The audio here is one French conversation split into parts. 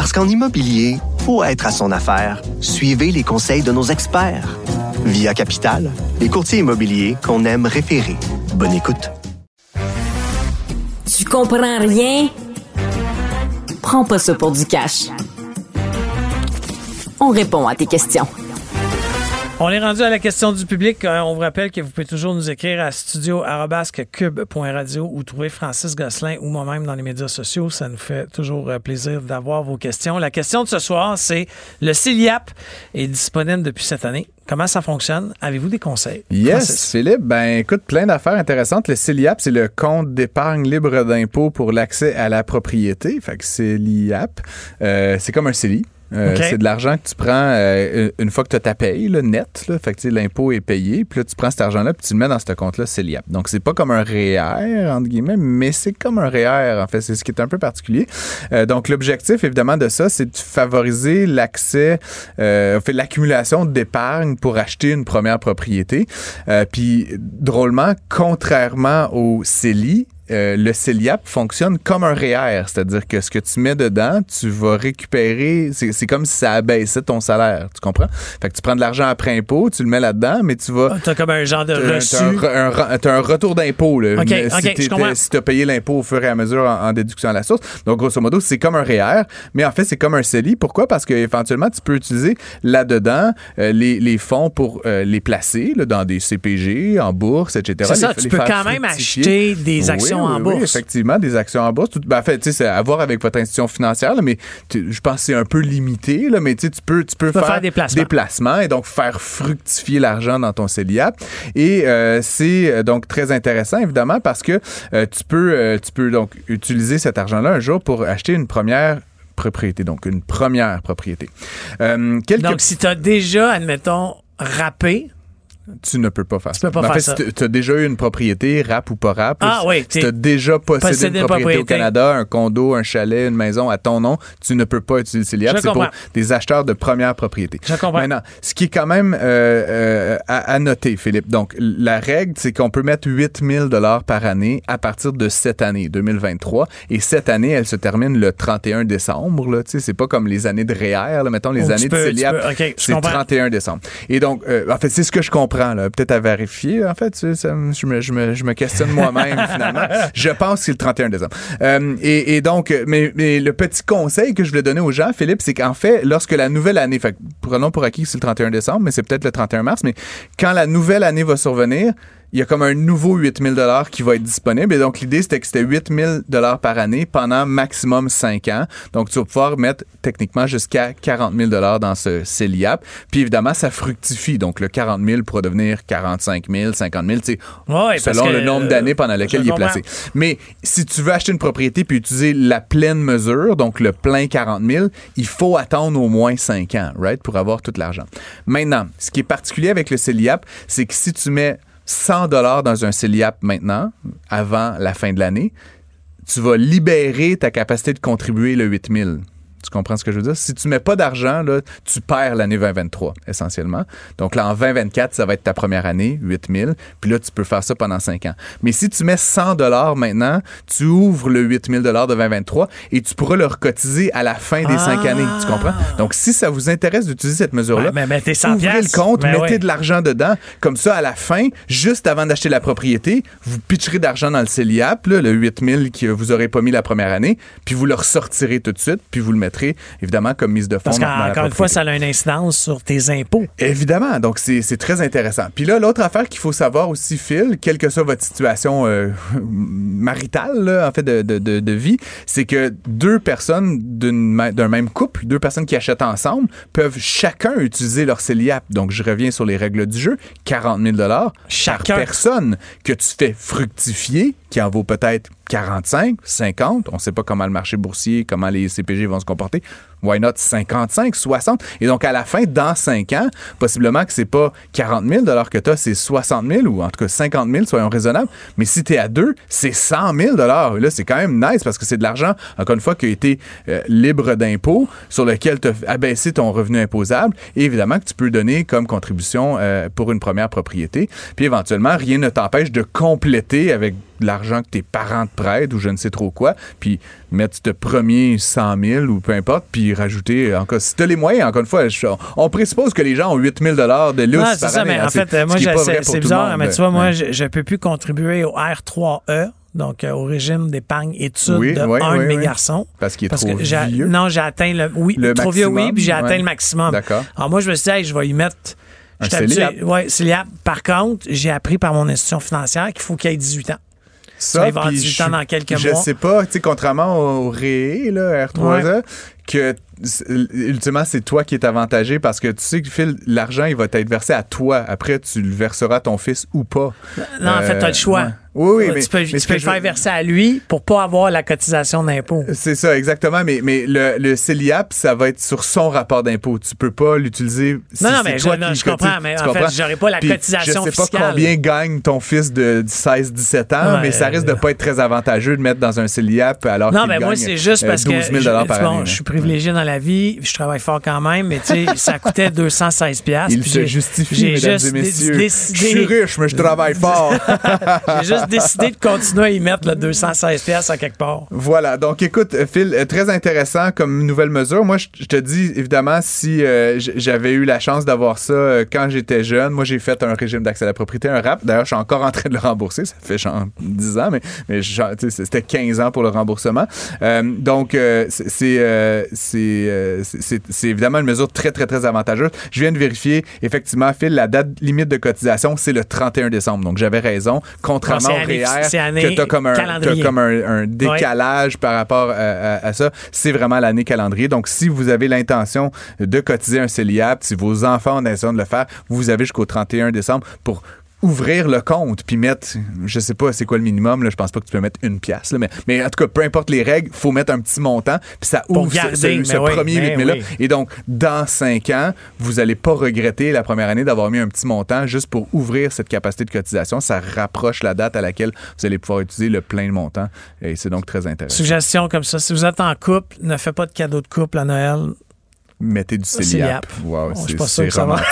Parce qu'en immobilier, faut être à son affaire. Suivez les conseils de nos experts. Via Capital, les courtiers immobiliers qu'on aime référer. Bonne écoute. Tu comprends rien? Prends pas ça pour du cash. On répond à tes questions. On est rendu à la question du public. Euh, on vous rappelle que vous pouvez toujours nous écrire à studio.cube.radio ou trouver Francis Gosselin ou moi-même dans les médias sociaux. Ça nous fait toujours euh, plaisir d'avoir vos questions. La question de ce soir, c'est le CILIAP est disponible depuis cette année. Comment ça fonctionne? Avez-vous des conseils? Yes, Francis? Philippe. Ben, écoute, plein d'affaires intéressantes. Le CELIAP, c'est le compte d'épargne libre d'impôt pour l'accès à la propriété. Fait que CELIAP, euh, c'est comme un CELI. Euh. C'est de l'argent que tu prends euh, une fois que tu as ta paye, là, net. Là, fait que l'impôt est payé. Puis là, tu prends cet argent-là puis tu le mets dans ce compte-là, CELIAP. Donc, c'est pas comme un REER, entre guillemets, mais c'est comme un REER, en fait. C'est ce qui est un peu particulier. Euh, donc, l'objectif, évidemment, de ça, c'est de favoriser l'accès, euh, fait, l'accumulation d'épargne pour acheter une première propriété. Euh, puis, drôlement, contrairement au CELI, euh, le CELIAP fonctionne comme un REER, c'est-à-dire que ce que tu mets dedans, tu vas récupérer, c'est comme si ça abaissait ton salaire, tu comprends? Fait que tu prends de l'argent après impôt, tu le mets là-dedans, mais tu vas... Ah, T'as comme un genre de T'as- reçu. T'as un, un re- t'as un retour d'impôt. là. OK, Mais OK, si t'étais- comprends. si tu as payé l'impôt au fur et à mesure en, en déduction à la source. Donc, grosso modo, c'est comme un REER, mais en fait, c'est comme un CELI. Pourquoi? Parce qu'éventuellement, tu peux utiliser là-dedans euh, les, les fonds pour euh, les placer là, dans des CPG, en bourse, etc. C'est ça, Les- tu les peux quand même acheter des actions Oui, en oui, bourse. Oui, effectivement, des actions en bourse. Tout, ben, en fait, tu c'est à voir avec votre institution financière, là, mais tu- je pense que c'est un peu limité, là, mais tu tu peux, tu peux faire, faire des placements. placements et donc faire fructifier l'argent dans ton CELIAP. Et euh, c'est euh, donc très intéressant, évidemment, parce que euh, tu, peux, euh, tu peux donc utiliser cet argent-là un jour pour acheter une première propriété, donc une première propriété. Quelques Donc, si t'as déjà, admettons, rappé, tu ne peux pas faire Tu ça. peux pas en faire fait, ça. si tu as déjà eu une propriété, rap ou pas rap, Ah oui, si tu as déjà possédé possédé une propriété au. Canada, un condo, un chalet, une maison à ton nom, tu ne peux pas utiliser l'IAP. C'est pour des acheteurs de première propriété. Je comprends. Maintenant, ce qui est quand même euh, euh, à, à noter, Philippe, donc la règle, c'est qu'on peut mettre 8 000 par année à partir de cette année, 2023. Et cette année, elle se termine le 31 décembre. Là, c'est pas comme les années de REER, là, mettons les Oh, années de CELIAP. peux- ok, je c'est comprends. 31 décembre. Et donc, euh, en fait, c'est ce que je comprends. Peut-être à vérifier. En fait, tu sais, ça me- je, me, je, me, je me questionne moi-même finalement. Je pense que c'est le 31 décembre. Euh, et, et donc, mais, mais le petit conseil que je voulais donner aux gens, Philippe, c'est qu'en fait, lorsque la nouvelle année, fait, prenons pour acquis que c'est le 31 décembre, mais c'est peut-être le 31 mars, mais quand la nouvelle année va survenir, il y a comme un nouveau 8000 dollars qui va être disponible. Et donc, l'idée, c'était que c'était 8000 dollars par année pendant maximum 5 ans. Donc, tu vas pouvoir mettre techniquement jusqu'à 40 000 dollars dans ce CELIAP. Puis, évidemment, ça fructifie. Donc, le 40 000 pourra devenir 45 000, 50 000, tu sais, Ouais, selon le nombre d'années pendant euh, je il est placé. Mais si tu veux acheter une propriété puis utiliser la pleine mesure, donc le plein 40 000, il faut attendre au moins 5 ans, right, pour avoir tout l'argent. Maintenant, ce qui est particulier avec le CELIAP, c'est que si tu mets 100 dollars dans un CELIAP maintenant, avant la fin de l'année, tu vas libérer ta capacité de contribuer le 8 000. Tu comprends ce que je veux dire? Si tu mets pas d'argent, là, tu perds l'année 2023, essentiellement. Donc là, en 2024, ça va être ta première année, 8 000. Puis là, tu peux faire ça pendant 5 ans. Mais si tu mets 100 dollars maintenant, tu ouvres le 8 000 dollars de 2023 et tu pourras le recotiser à la fin des 5 Ah! années. Tu comprends? Donc, si ça vous intéresse d'utiliser cette mesure-là, Ouais, mais mettez 100 ouvrez le compte, Ben mettez de l'argent dedans. Comme ça, à la fin, juste avant d'acheter la propriété, vous pitcherez d'argent dans le CELIAP, là, le 8000 que vous aurez pas mis la première année, puis vous le ressortirez tout de suite, puis vous le évidemment, comme mise de fonds. Parce qu'encore une fois, ça a une incidence sur tes impôts. Évidemment, donc c'est très intéressant. Puis là, l'autre affaire qu'il faut savoir aussi, Phil, quelle que soit votre situation euh, maritale, là, en fait, de, de- de- de vie, c'est que deux personnes d'un même couple, deux personnes qui achètent ensemble, peuvent chacun utiliser leur CELIAP. Donc, je reviens sur les règles du jeu. 40 000 par Chacun. personne que tu fais fructifier, qui en vaut peut-être 45, 50, on ne sait pas comment le marché boursier, comment les CPG vont se comporter, why not 55, 60? Et donc, à la fin, dans 5 ans, possiblement que c'est pas 40 000 que tu as, c'est 60 000 ou en tout cas 50 000, soyons raisonnables. Mais si tu es à 2, c'est 100 000 Là, c'est quand même nice parce que c'est de l'argent, encore une fois, qui a été euh, libre d'impôts, sur lequel tu as abaissé ton revenu imposable et évidemment que tu peux donner comme contribution euh, pour une première propriété. Puis éventuellement, rien ne t'empêche de compléter avec l'argent que tes parents te prêtent ou je ne sais trop quoi, puis mettre ce premier 100 000 ou peu importe, puis rajouter, encore, si tu as les moyens, encore une fois, on présuppose que les gens ont 8 000 de luxe c'est ça, mais hein, en fait, moi, c'est bizarre, mais tu vois, moi, je ne peux plus contribuer au R3E, donc euh, au régime d'épargne études de un de mes garçons. Parce qu'il est trop vieux? Non, j'ai atteint le... Oui, trop vieux, oui, puis j'ai atteint le maximum. D'accord. Alors moi, je me suis dit, je vais y mettre... Un. Oui. Par contre, j'ai appris par mon institution financière qu'il faut qu'il ait 18 ans. Ça, il va avoir 18 ans dans quelques je mois. Je sais pas, tu sais, contrairement au RÉ, là, R3A, que ultimement, c'est toi qui es avantagé parce que tu sais que l'argent, il va être versé à toi. Après, tu le verseras à ton fils ou pas. Non, en fait, tu as le choix. Oui, oui, mais, tu peux, tu peux le faire verser à lui pour pas avoir la cotisation d'impôt. C'est ça, exactement. Mais, mais le, le CELIAP, ça va être sur son rapport d'impôt. Tu peux pas l'utiliser. non, non, mais je, je comprends. Mais en fait, j'aurais pas la cotisation fiscale. Je sais pas combien gagne ton fils de 16-17 ans, mais ça risque de pas être très avantageux de mettre dans un CELIAP alors Non, mais moi, c'est juste parce 12 000 que par bon, je suis privilégié dans la vie, je travaille fort quand même, mais tu sais, ça coûtait 216 Il se justifie, mesdames et messieurs. Je suis riche, mais je travaille fort. J'ai juste décidé de continuer à y mettre le 216 pièces à quelque part. Voilà. Donc, écoute, Phil, euh, très intéressant comme nouvelle mesure. Moi, je te dis, évidemment, si euh, j'avais eu la chance d'avoir ça euh, quand j'étais jeune, moi, j'ai fait un régime d'accès à la propriété, un RAP. D'ailleurs, je suis encore en train de le rembourser. Ça fait genre 10 ans, mais, c'était 15 ans pour le remboursement. donc, c'est c'est évidemment une mesure très, très, très avantageuse. Je viens de vérifier, effectivement, Phil, la date limite de cotisation, c'est le 31 décembre. Donc, j'avais raison. Contrairement REER, que tu as comme, un, comme un, décalage par rapport à, ça. C'est vraiment l'année calendrier. Donc, si vous avez l'intention de cotiser un CELIAP, si vos enfants ont l'intention de le faire, vous avez jusqu'au 31 décembre pour ouvrir le compte puis mettre, je sais pas c'est quoi le minimum, là, je pense pas que tu peux mettre une pièce, là, mais, mais en tout cas, peu importe les règles, faut mettre un petit montant puis ça ouvre ce, premier 8 là. Et donc, dans cinq ans, vous allez pas regretter la première année d'avoir mis un petit montant juste pour ouvrir cette capacité de cotisation. Ça rapproche la date à laquelle vous allez pouvoir utiliser le plein de montant et c'est donc très intéressant. Suggestion comme ça, si vous êtes en couple, ne faites pas de cadeau de couple à Noël. Mettez du céliap. Wow, c'est romantique.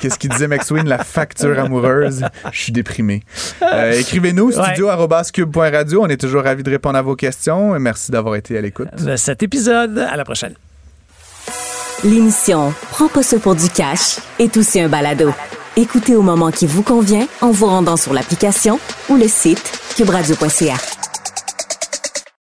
Qu'est-ce qu'il disait Maxwin, la facture amoureuse? Je suis déprimé. Euh, écrivez-nous, studio.cube.radio. On est toujours ravis de répondre à vos questions. Merci d'avoir été à l'écoute. De cet épisode, à la prochaine. L'émission Prends pas ça pour du cash est aussi un balado. Écoutez au moment qui vous convient en vous rendant sur l'application ou le site cuberadio.ca.